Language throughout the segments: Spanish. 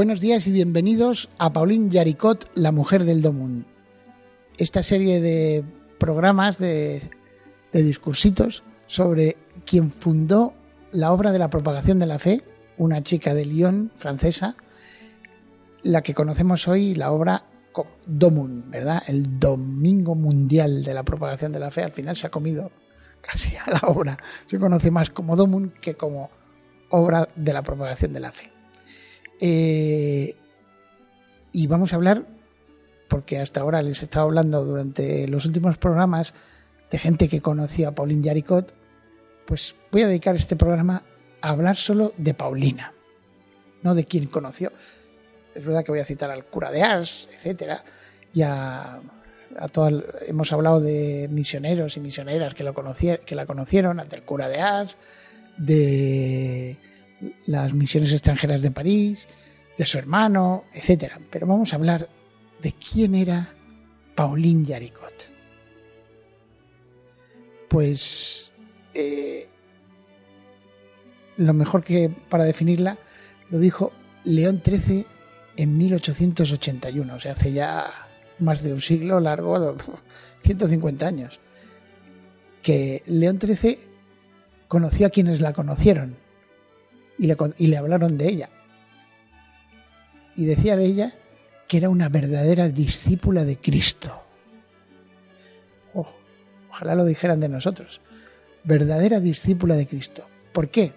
Buenos días y bienvenidos a Pauline Yaricot, la mujer del Domun. Esta serie de programas, de, de discursitos sobre quien fundó la obra de la propagación de la fe, una chica de Lyon, francesa, la que conocemos hoy, la obra Domun, ¿verdad? El Domingo Mundial de la Propagación de la Fe. Al final se ha comido casi a la obra. Se conoce más como Domun que como obra de la propagación de la fe. Eh, y vamos a hablar, porque hasta ahora les he estado hablando durante los últimos programas de gente que conocía a Pauline Yaricot, pues voy a dedicar este programa a hablar solo de Paulina, no de quien conoció. Es verdad que voy a citar al cura de Ars, etcétera, y a, hemos hablado de misioneros y misioneras que, lo que la conocieron, del cura de Ars, de las misiones extranjeras de París, de su hermano, etc. Pero vamos a hablar de quién era Pauline Yaricot. Pues eh, lo mejor que para definirla lo dijo León XIII en 1881, o sea, hace ya más de un siglo largo, 150 años, que León XIII conoció a quienes la conocieron y le, hablaron de ella. Y decía de ella que era una verdadera discípula de Cristo. Oh, ojalá lo dijeran de nosotros. Verdadera discípula de Cristo. ¿Por qué?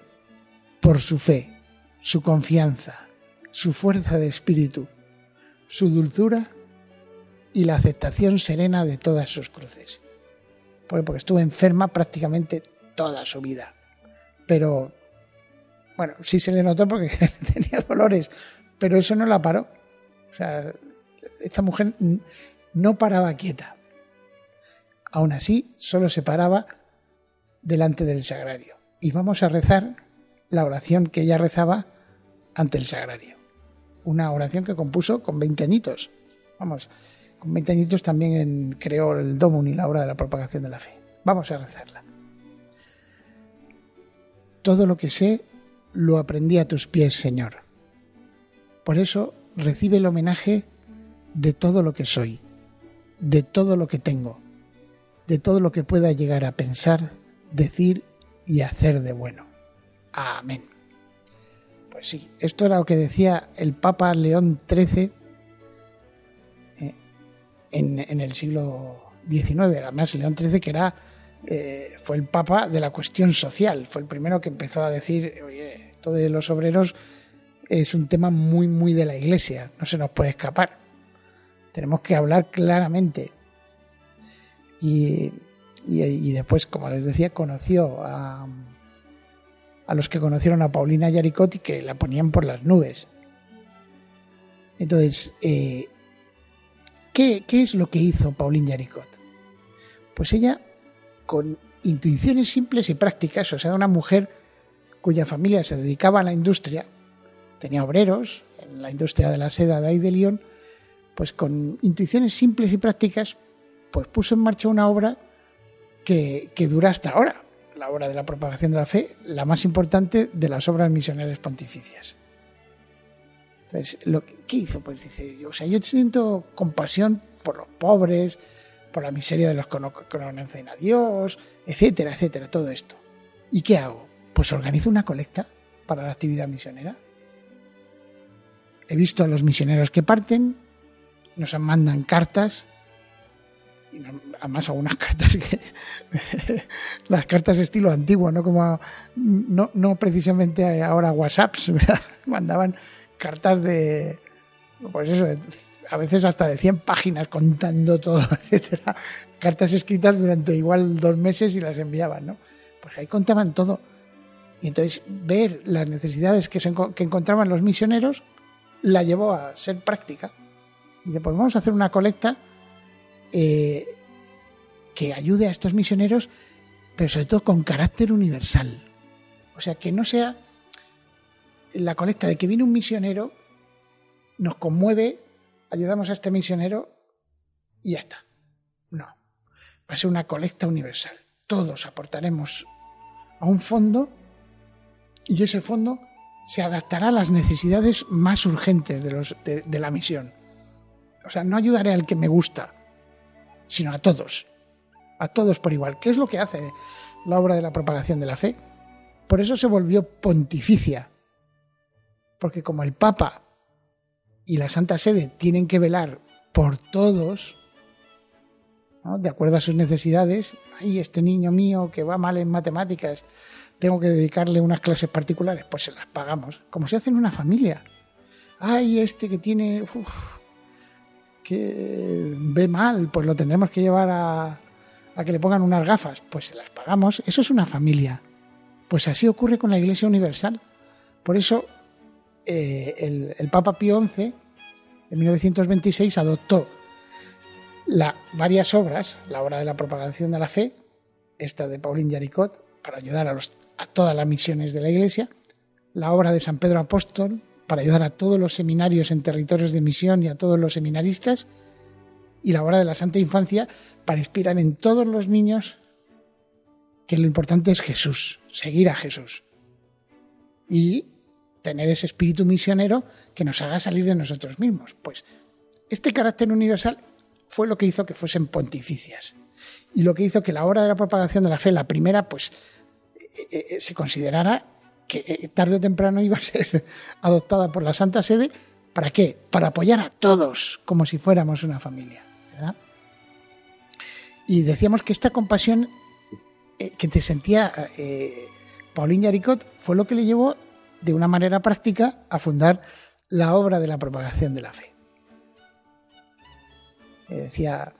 Por su fe, su confianza, su fuerza de espíritu, su dulzura y la aceptación serena de todas sus cruces. Porque estuvo enferma prácticamente toda su vida. Pero bueno, sí se le notó porque tenía dolores, pero eso no la paró. O sea, esta mujer no paraba quieta. Aún así, solo se paraba delante del sagrario. Y vamos a rezar la oración que ella rezaba ante el sagrario. Una oración que compuso con 20 añitos. Vamos, con 20 añitos también creó el Domun y la obra de la propagación de la fe. Vamos a rezarla. Todo lo que sé lo aprendí a tus pies, Señor. Por eso recibe el homenaje de todo lo que soy, de todo lo que tengo, de todo lo que pueda llegar a pensar, decir y hacer de bueno. Amén. Pues sí, esto era lo que decía el Papa León XIII eh, en, el siglo XIX. Además, León XIII que era eh, fue el papa de la cuestión social, fue el primero que empezó a decir, oye, de los obreros es un tema muy, muy de la iglesia, no se nos puede escapar. Tenemos que hablar claramente. Y, después, como les decía, conoció a, a los que conocieron a Paulina Yaricot y que la ponían por las nubes. Entonces, eh, ¿qué, ¿qué, es lo que hizo Paulina Yaricot? Pues ella con intuiciones simples y prácticas, o sea, una mujer cuya familia se dedicaba a la industria, tenía obreros en la industria de la seda de ahí de Lyon, pues con intuiciones simples y prácticas, pues puso en marcha una obra que, dura hasta ahora, la obra de la propagación de la fe, la más importante de las obras misionales pontificias. Entonces, lo que hizo, pues dice, o sea, yo siento compasión por los pobres, por la miseria de los que no conocen a Dios, etcétera, etcétera, todo esto. ¿Y qué hago? Pues organizo una colecta para la actividad misionera. He visto a los misioneros que parten, nos mandan cartas, y además algunas cartas que las cartas estilo antiguo, no como no, no precisamente ahora WhatsApps, mandaban cartas de pues eso, a veces hasta de 100 páginas contando todo, etcétera. Cartas escritas durante igual dos meses y las enviaban, ¿no? Pues ahí contaban todo. Y entonces ver las necesidades que, que encontraban los misioneros la llevó a ser práctica. Y dice, pues vamos a hacer una colecta eh, que ayude a estos misioneros, pero sobre todo con carácter universal. O sea, que no sea la colecta de que viene un misionero, nos conmueve, ayudamos a este misionero y ya está. No, va a ser una colecta universal. Todos aportaremos a un fondo y ese fondo se adaptará a las necesidades más urgentes de, los, de, la misión. O sea, no ayudaré al que me gusta, sino a todos, a todos por igual. ¿Qué es lo que hace la obra de la propagación de la fe? Por eso se volvió pontificia, porque como el Papa y la Santa Sede tienen que velar por todos, de acuerdo a sus necesidades, ay, este niño mío que va mal en matemáticas, tengo que dedicarle unas clases particulares, pues se las pagamos, como se hace en una familia. Ay, este que tiene, que ve mal, pues lo tendremos que llevar a, a que le pongan unas gafas, pues se las pagamos. Eso es una familia. Pues así ocurre con la Iglesia Universal. Por eso eh, el, Papa Pío XI, en 1926, adoptó varias obras, la obra de la propagación de la fe, esta de Pauline Jaricot, para ayudar a, los, a todas las misiones de la Iglesia, la obra de San Pedro Apóstol, para ayudar a todos los seminarios en territorios de misión y a todos los seminaristas, y la obra de la Santa Infancia, para inspirar en todos los niños que lo importante es Jesús, seguir a Jesús. Y tener ese espíritu misionero que nos haga salir de nosotros mismos. Pues este carácter universal fue lo que hizo que fuesen pontificias y lo que hizo que la obra de la propagación de la fe, la primera, pues eh, eh, eh, se considerara que tarde o temprano iba a ser adoptada por la Santa Sede. ¿Para qué? Para apoyar a todos como si fuéramos una familia. Y decíamos que esta compasión que te sentía eh, Pauline fue lo que le llevó de una manera práctica a fundar la obra de la propagación de la fe. Eh, decía,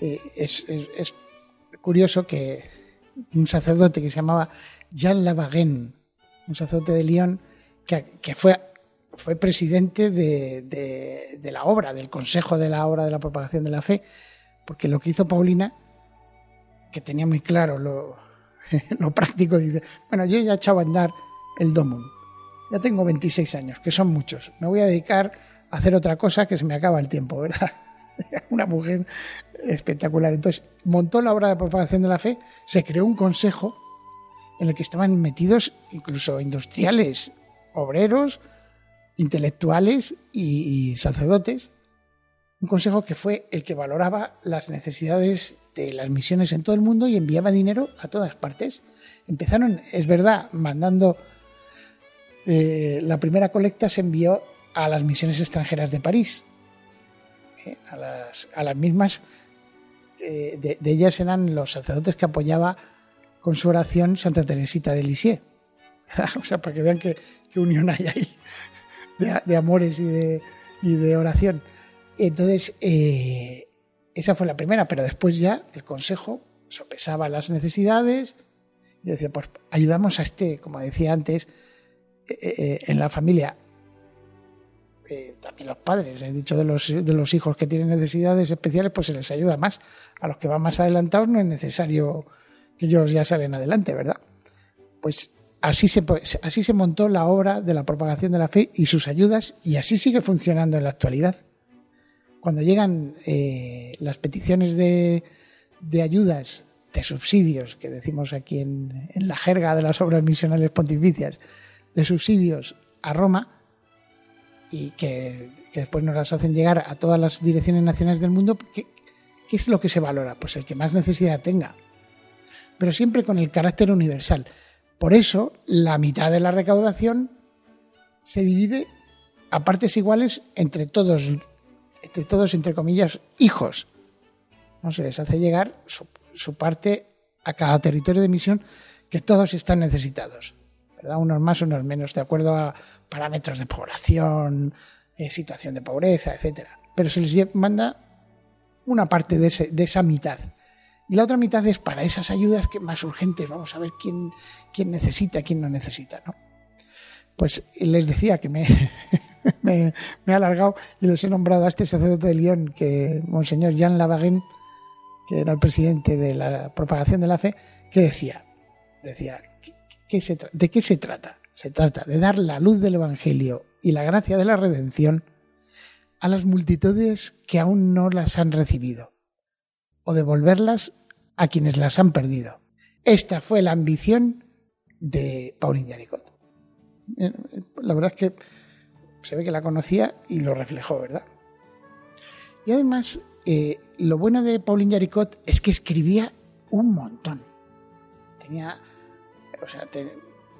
eh, es, curioso que un sacerdote que se llamaba Jean Lavaguen, un sacerdote de Lyon, que, fue, fue presidente de, de, la obra, del consejo de la obra de la propagación de la fe, porque lo que hizo Paulina, que tenía muy claro lo, lo práctico, dice, bueno, yo ya he echado a andar el Domum. Ya tengo 26 años, que son muchos. Me voy a dedicar a hacer otra cosa que se me acaba el tiempo, ¿verdad? Una mujer espectacular. Entonces, montó la obra de propagación de la fe, se creó un consejo en el que estaban metidos incluso industriales, obreros, intelectuales y, sacerdotes. Un consejo que fue el que valoraba las necesidades de las misiones en todo el mundo y enviaba dinero a todas partes. Empezaron, es verdad, mandando eh, la primera colecta se envió a las misiones extranjeras de París. Eh, a, las, mismas, eh, de, ellas eran los sacerdotes que apoyaba con su oración Santa Teresita de Lisieux. o sea, para que vean qué, unión hay ahí de, amores y de, y de, oración. Entonces, esa fue la primera, pero después ya el Consejo sopesaba las necesidades y decía, pues ayudamos a este, como decía antes, eh, eh, en la familia, eh, también los padres, he dicho de los, de los hijos que tienen necesidades especiales, pues se les ayuda más. A los que van más adelantados no es necesario que ellos ya salen adelante, ¿verdad? Pues así se, así se montó la obra de la propagación de la fe y sus ayudas y así sigue funcionando en la actualidad. Cuando llegan las peticiones de, de, ayudas, de subsidios, que decimos aquí en, en la jerga de las obras misionales pontificias, de subsidios a Roma y que, después nos las hacen llegar a todas las direcciones nacionales del mundo, ¿qué, ¿qué es lo que se valora? Pues el que más necesidad tenga, pero siempre con el carácter universal. Por eso, la mitad de la recaudación se divide a partes iguales entre todos, entre todos, entre comillas, hijos. No se les hace llegar su, su parte a cada territorio de misión que todos están necesitados. Unos más, unos menos, de acuerdo a parámetros de población, eh, situación de pobreza, etcétera. Pero se les manda una parte de, esa mitad. Y la otra mitad es para esas ayudas que más urgentes, vamos a ver quién, quién necesita, quién no necesita, ¿no? Pues les decía que me, me, he alargado y les he nombrado a este sacerdote de Lyon, que Monseñor Jean Lavaguen, que era el presidente de la propagación de la fe, que decía, decía, ¿de qué se trata? Se trata de dar la luz del Evangelio y la gracia de la redención a las multitudes que aún no las han recibido, o devolverlas a quienes las han perdido. Esta fue la ambición de Pauline Yaricot. Eh, la verdad es que se ve que la conocía y lo reflejó, ¿verdad? Y además, eh, lo bueno de Pauline Yaricot es que escribía un montón. Tenía, o sea,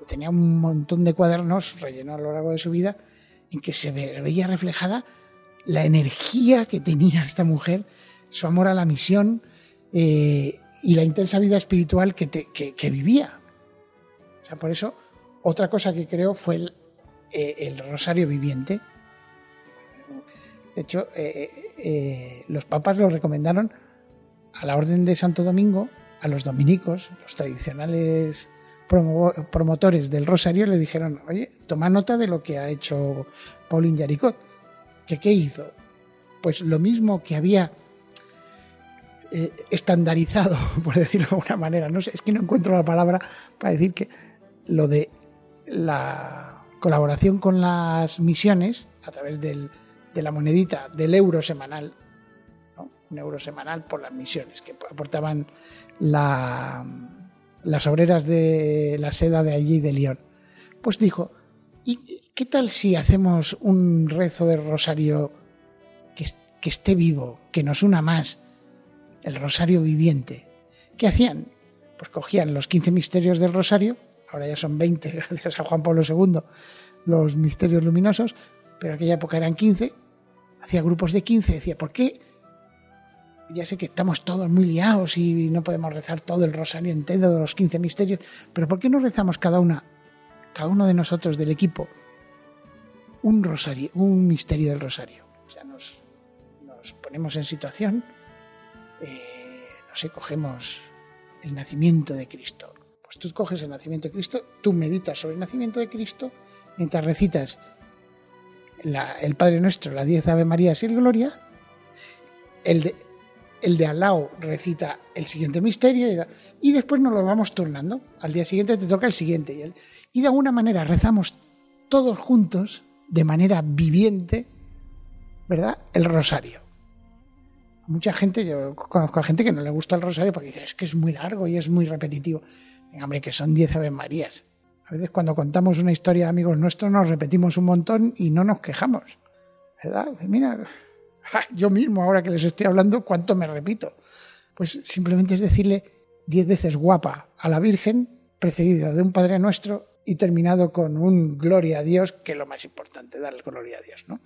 tenía un montón de cuadernos rellenados a lo largo de su vida en que se veía reflejada la energía que tenía esta mujer, su amor a la misión eh, y la intensa vida espiritual que, vivía. O sea, por eso, otra cosa que creo fue el, eh, rosario viviente. De hecho, eh, los papas lo recomendaron a la Orden de Santo Domingo, a los dominicos, los tradicionales promotores del rosario, le dijeron, oye, toma nota de lo que ha hecho Pauline Yaricot qué hizo? Pues lo mismo que había eh, estandarizado, por decirlo de alguna manera, no sé, es que no encuentro la palabra para decir que lo de la colaboración con las misiones a través de la monedita del euro semanal, un euro semanal por las misiones que aportaban las obreras de la seda de allí de León. Pues dijo, ¿y qué tal si hacemos un rezo de rosario que, esté vivo, que nos una más? El rosario viviente. ¿Qué hacían? Pues cogían los 15 misterios del rosario, ahora ya son 20 gracias a Juan Pablo II, los misterios luminosos, pero en aquella época eran 15, hacía grupos de 15, decía, ¿por qué? Ya sé que estamos todos muy liados y no podemos rezar todo el rosario entero de los 15 misterios, pero ¿por qué no rezamos cada una cada uno de nosotros del equipo un rosario, un misterio del rosario. O sea, nos, ponemos en situación, eh, no sé, cogemos el nacimiento de Cristo. Pues tú coges el nacimiento de Cristo, tú meditas sobre el nacimiento de Cristo, mientras recitas el Padre Nuestro, la diez Ave María y el Gloria, el de, el de al lado recita el siguiente misterio y, después nos lo vamos turnando. Al día siguiente te toca el siguiente. Y, de alguna manera rezamos todos juntos, de manera viviente, ¿verdad? El rosario. Mucha gente, yo conozco a gente que no le gusta el rosario porque dice, es que es muy largo y es muy repetitivo. Venga, hombre, que son 10 Ave Marías. A veces cuando contamos una historia de amigos nuestros nos repetimos un montón y no nos quejamos. ¿Verdad? Mira, yo mismo, ahora que les estoy hablando, ¿cuánto me repito? Pues simplemente es decirle diez veces guapa a la Virgen, precedida de un Padre Nuestro y terminado con un Gloria a Dios, que es lo más importante, darle gloria a Dios, ¿no?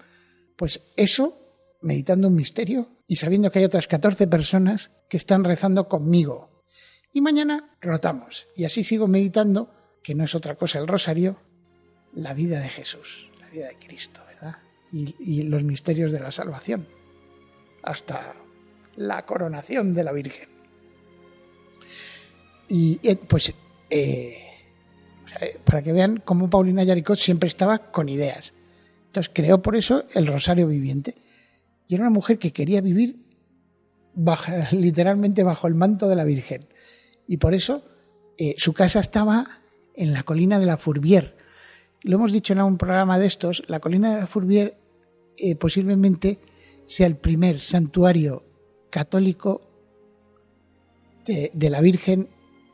Pues eso, meditando un misterio y sabiendo que hay otras 14 personas que están rezando conmigo. Y mañana rotamos. Y así sigo meditando, que no es otra cosa el rosario, la vida de Jesús, la vida de Cristo, ¿verdad? Y, los misterios de la salvación, hasta la coronación de la Virgen. Y eh, pues, eh, eh, para que vean cómo Paulina Yaricot siempre estaba con ideas. Entonces creó por eso el Rosario Viviente. Y era una mujer que quería vivir literalmente bajo el manto de la Virgen. Y por eso su casa estaba en la colina de la Fourbière. Lo hemos dicho en un programa de estos, la colina de la Fourbière eh, posiblemente sea el primer santuario católico de, la Virgen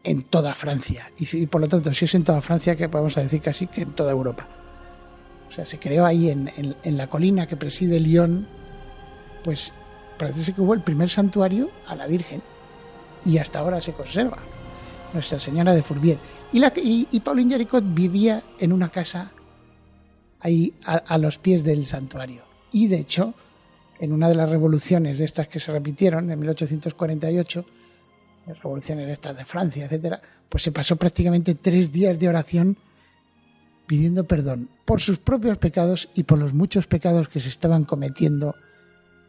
en toda Francia. Y, por lo tanto, si es en toda Francia, que podemos decir casi que en toda Europa. O sea, se creó ahí en, la colina que preside Lyon, pues parece que hubo el primer santuario a la Virgen. Y hasta ahora se conserva. Nuestra Señora de Fourbier. Y, la, y, Pauline Jaricot vivía en una casa ahí a los pies del santuario. Y de hecho, en una de las revoluciones de estas que se repitieron en 1848, revoluciones de estas de Francia, etcétera, pues se pasó prácticamente tres días de oración pidiendo perdón por sus propios pecados y por los muchos pecados que se estaban cometiendo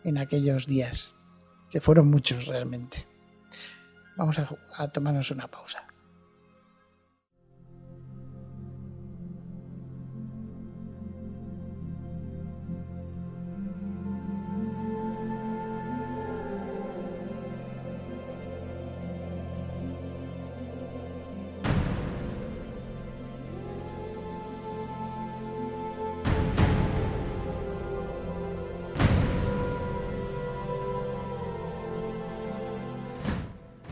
en aquellos días, que fueron muchos realmente. Vamos a tomarnos una pausa.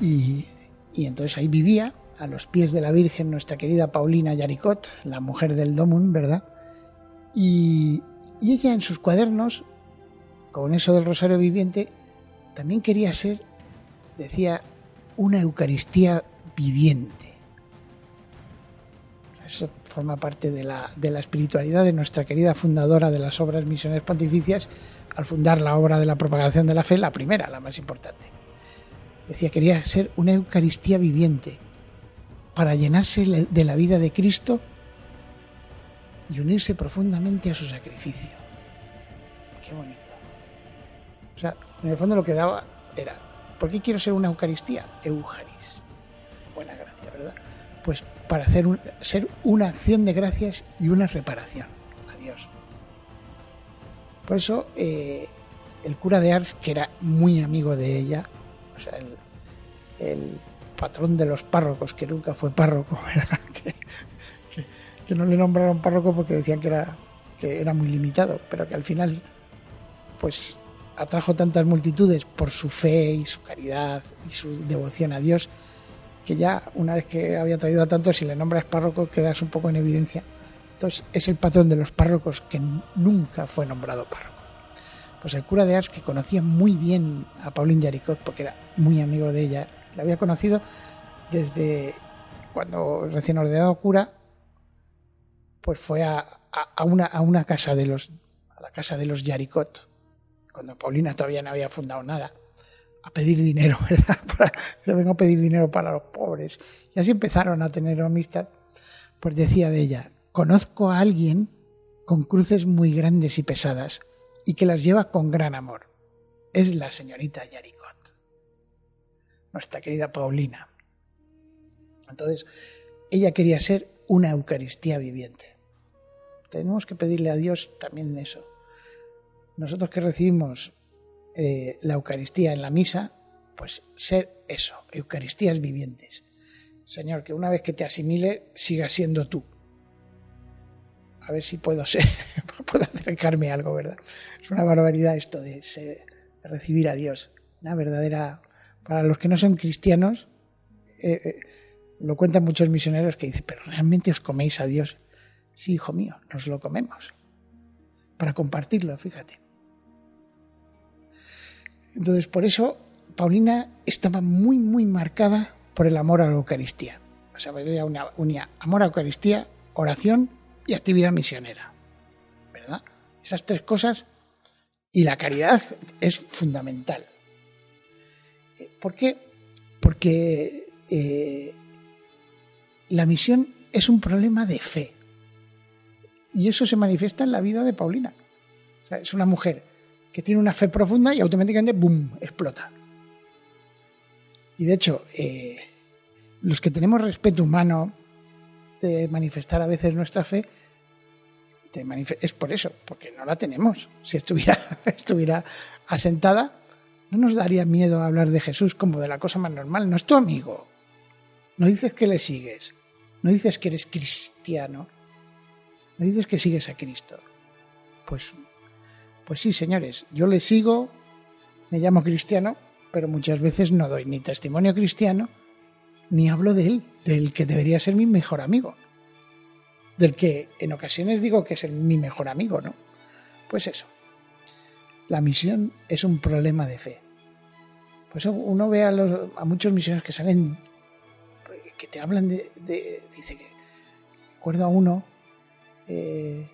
Y, entonces ahí vivía, a los pies de la Virgen, nuestra querida Paulina Yaricot, la mujer del Domun, ¿verdad? Y, ella en sus cuadernos, con eso del Rosario Viviente, también quería ser, decía, una Eucaristía viviente. Eso forma parte de la, de la espiritualidad de nuestra querida fundadora de las obras misiones pontificias al fundar la obra de la propagación de la fe, la primera, la más importante. Decía, quería ser una Eucaristía viviente para llenarse de la vida de Cristo y unirse profundamente a su sacrificio. Qué bonito. O sea, en el fondo lo que daba era, ¿por qué quiero ser una Eucaristía? Eucharis. Buena gracia, ¿verdad? Pues para hacer ser una acción de gracias y una reparación a Dios. Por eso eh, el cura de Ars, que era muy amigo de ella, o sea, el, patrón de los párrocos, que nunca fue párroco, Que, no le nombraron párroco porque decían que era, que era muy limitado, pero que al final, pues atrajo tantas multitudes por su fe y su caridad y su devoción a Dios, que ya una vez que había traído a tantos, si le nombras párroco, quedas un poco en evidencia. Entonces es el patrón de los párrocos que nunca fue nombrado párroco pues el cura de Ars, que conocía muy bien a Pauline Yaricot, porque era muy amigo de ella, la había conocido desde cuando recién ordenado cura, pues fue a, una, a una casa de los, a la casa de los Yaricot, cuando Paulina todavía no había fundado nada, a pedir dinero, ¿verdad? Para, vengo a pedir dinero para los pobres. Y así empezaron a tener amistad. Pues decía de ella, conozco a alguien con cruces muy grandes y pesadas, y que las lleva con gran amor. Es la señorita Yaricot, nuestra querida Paulina. Entonces, ella quería ser una Eucaristía viviente. Tenemos que pedirle a Dios también eso. Nosotros que recibimos eh, la Eucaristía en la misa, pues ser eso, Eucaristías vivientes. Señor, que una vez que te asimile, siga siendo tú a ver si puedo ser, puedo acercarme a algo, ¿verdad? Es una barbaridad esto de, recibir a Dios. Una verdadera. Para los que no son cristianos, eh, eh, lo cuentan muchos misioneros que dicen, pero realmente os coméis a Dios. Sí, hijo mío, nos lo comemos. Para compartirlo, fíjate. Entonces, por eso, Paulina estaba muy, muy marcada por el amor a la Eucaristía. O sea, unía amor a la Eucaristía, oración y actividad misionera. Esas tres cosas y la caridad es fundamental. ¿Por qué? Porque eh, la misión es un problema de fe. Y eso se manifiesta en la vida de Paulina. es una mujer que tiene una fe profunda y automáticamente, ¡boom!, explota. Y de hecho, eh, los que tenemos respeto humano, de manifestar a veces nuestra fe es por eso, porque no la tenemos. Si estuviera, estuviera asentada, no nos daría miedo hablar de Jesús como de la cosa más normal. No es tu amigo. No dices que le sigues. No dices que eres cristiano. No dices que sigues a Cristo. Pues, pues sí, señores, yo le sigo, me llamo cristiano, pero muchas veces no doy ni testimonio cristiano, ni hablo de él, del que debería ser mi mejor amigo, del que en ocasiones digo que es mi mejor amigo, ¿no? Pues eso. La misión es un problema de fe. Pues uno ve a, los, a muchos misioneros que salen, que te hablan de, dice que, recuerdo a uno, eh,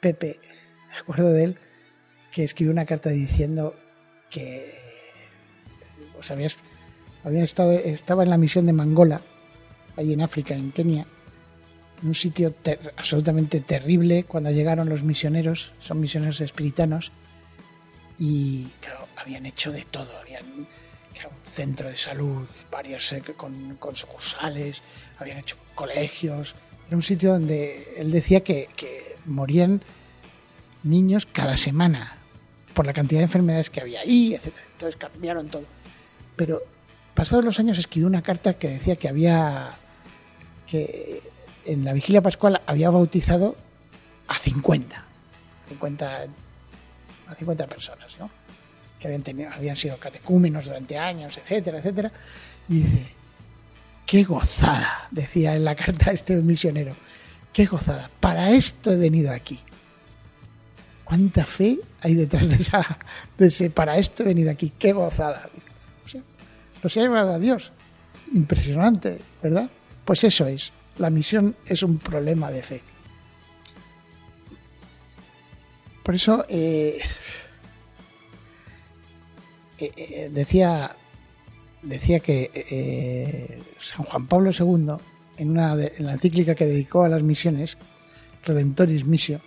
Pepe, recuerdo de él, que escribió una carta diciendo que, o sea, habían estado, estaba en la misión de Mangola, ahí en África, en Kenia, en un sitio absolutamente terrible cuando llegaron los misioneros, son misioneros espiritanos, y claro, habían hecho de todo, habían era un centro de salud, varios eh, con, con, sucursales, habían hecho colegios. Era un sitio donde él decía que, que morían niños cada semana por la cantidad de enfermedades que había ahí, etc. Entonces cambiaron todo. Pero pasados los años escribió una carta que decía que había que en la vigilia pascual había bautizado a 50, 50 a 50 personas, ¿no? Que habían tenido, habían sido catecúmenos durante años, etcétera, etcétera. Y dice, qué gozada, decía en la carta este misionero, qué gozada, para esto he venido aquí. ¿Cuánta fe hay detrás de, esa, de ese para esto he venido aquí? ¡Qué gozada! O sea, se ha llevado a Dios. Impresionante, ¿verdad? Pues eso es. La misión es un problema de fe. Por eso eh, eh, eh, decía, decía que San Juan Pablo II, en, una en la encíclica que dedicó a las misiones, Redentoris Missio,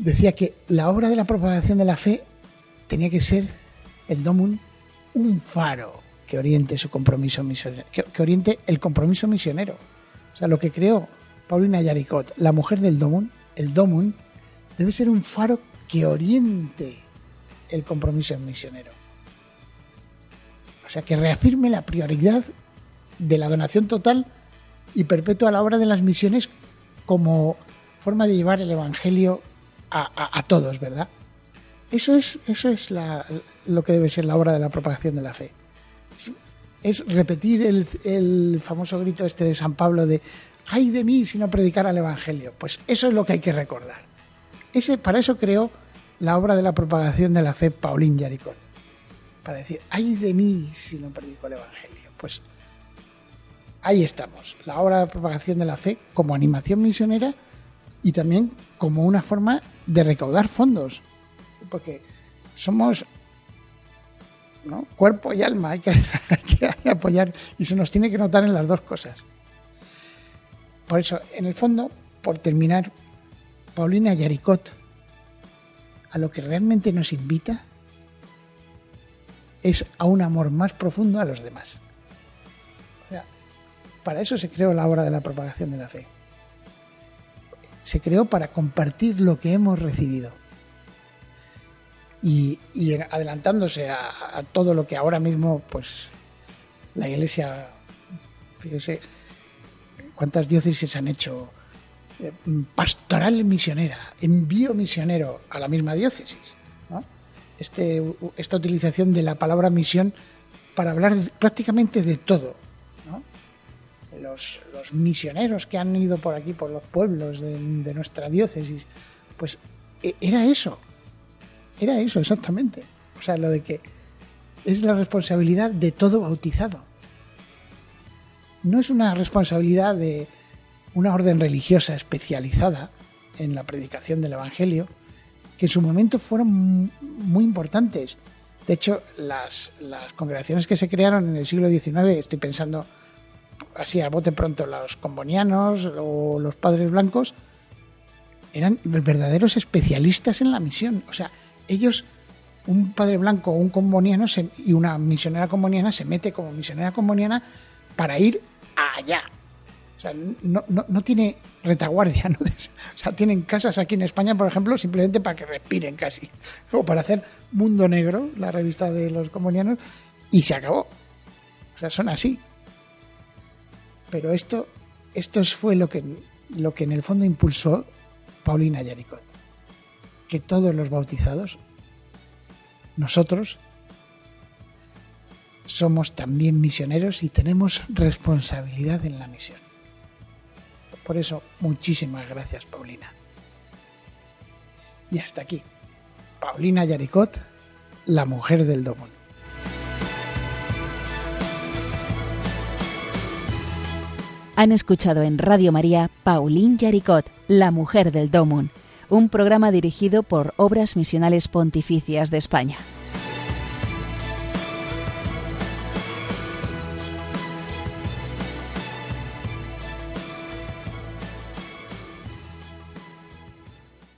decía que la obra de la propagación de la fe tenía que ser el domum un faro que oriente su compromiso misionero, que, oriente el compromiso misionero. Sea, lo que creó Paulina Yaricot, la mujer del domum, el domum debe ser un faro que oriente el compromiso misionero. O sea, que reafirme la prioridad de la donación total y perpetua a la obra de las misiones como forma de llevar el Evangelio a, todos, ¿verdad? Eso es, eso es lo que debe ser la obra de la propagación de la fe. Es, repetir el, famoso grito este de San Pablo de ay de mí si no predicara el Evangelio. Pues eso es lo que hay que recordar. Ese, para eso creó la obra de la propagación de la fe Paulín Yaricot. Para decir, ay de mí si no predico el Evangelio. Pues ahí estamos. La obra de propagación de la fe como animación misionera y también como una forma de recaudar fondos. Porque somos cuerpo y alma, hay que, apoyar y se nos tiene que notar en las dos cosas. Por eso, en el fondo, por terminar, Paulina Yaricot a lo que realmente nos invita es a un amor más profundo a los demás. para eso se creó la obra de la propagación de la fe se creó para compartir lo que hemos recibido. Y, adelantándose a, todo lo que ahora mismo, pues, la iglesia, fíjese, cuántas diócesis han hecho eh, pastoral misionera, envío misionero a la misma diócesis. Este, esta utilización de la palabra misión para hablar prácticamente de todo, los, misioneros que han ido por aquí, por los pueblos de, nuestra diócesis, pues e, era eso, era eso exactamente. O sea, lo de que es la responsabilidad de todo bautizado. No es una responsabilidad de una orden religiosa especializada en la predicación del Evangelio, que en su momento fueron muy importantes. De hecho, las, las congregaciones que se crearon en el siglo XIX, estoy pensando así a bote pronto, los combonianos o los padres blancos, eran verdaderos especialistas en la misión. O sea, ellos, un padre blanco o un comboniano y una misionera comboniana se mete como misionera comboniana para ir allá. O sea, no, no, tiene retaguardia, ¿no? O sea, tienen casas aquí en España, por ejemplo, simplemente para que respiren casi. O para hacer Mundo Negro, la revista de los combonianos, y se acabó. O sea, son así. Pero esto, esto fue lo que, lo que en el fondo impulsó Paulina Yaricot. Que todos los bautizados, nosotros, somos también misioneros y tenemos responsabilidad en la misión. Por eso, muchísimas gracias, Paulina. Y hasta aquí. Paulina Yaricot, la mujer del Domón. Han escuchado en Radio María Pauline Yaricot, La Mujer del Domun, un programa dirigido por Obras Misionales Pontificias de España.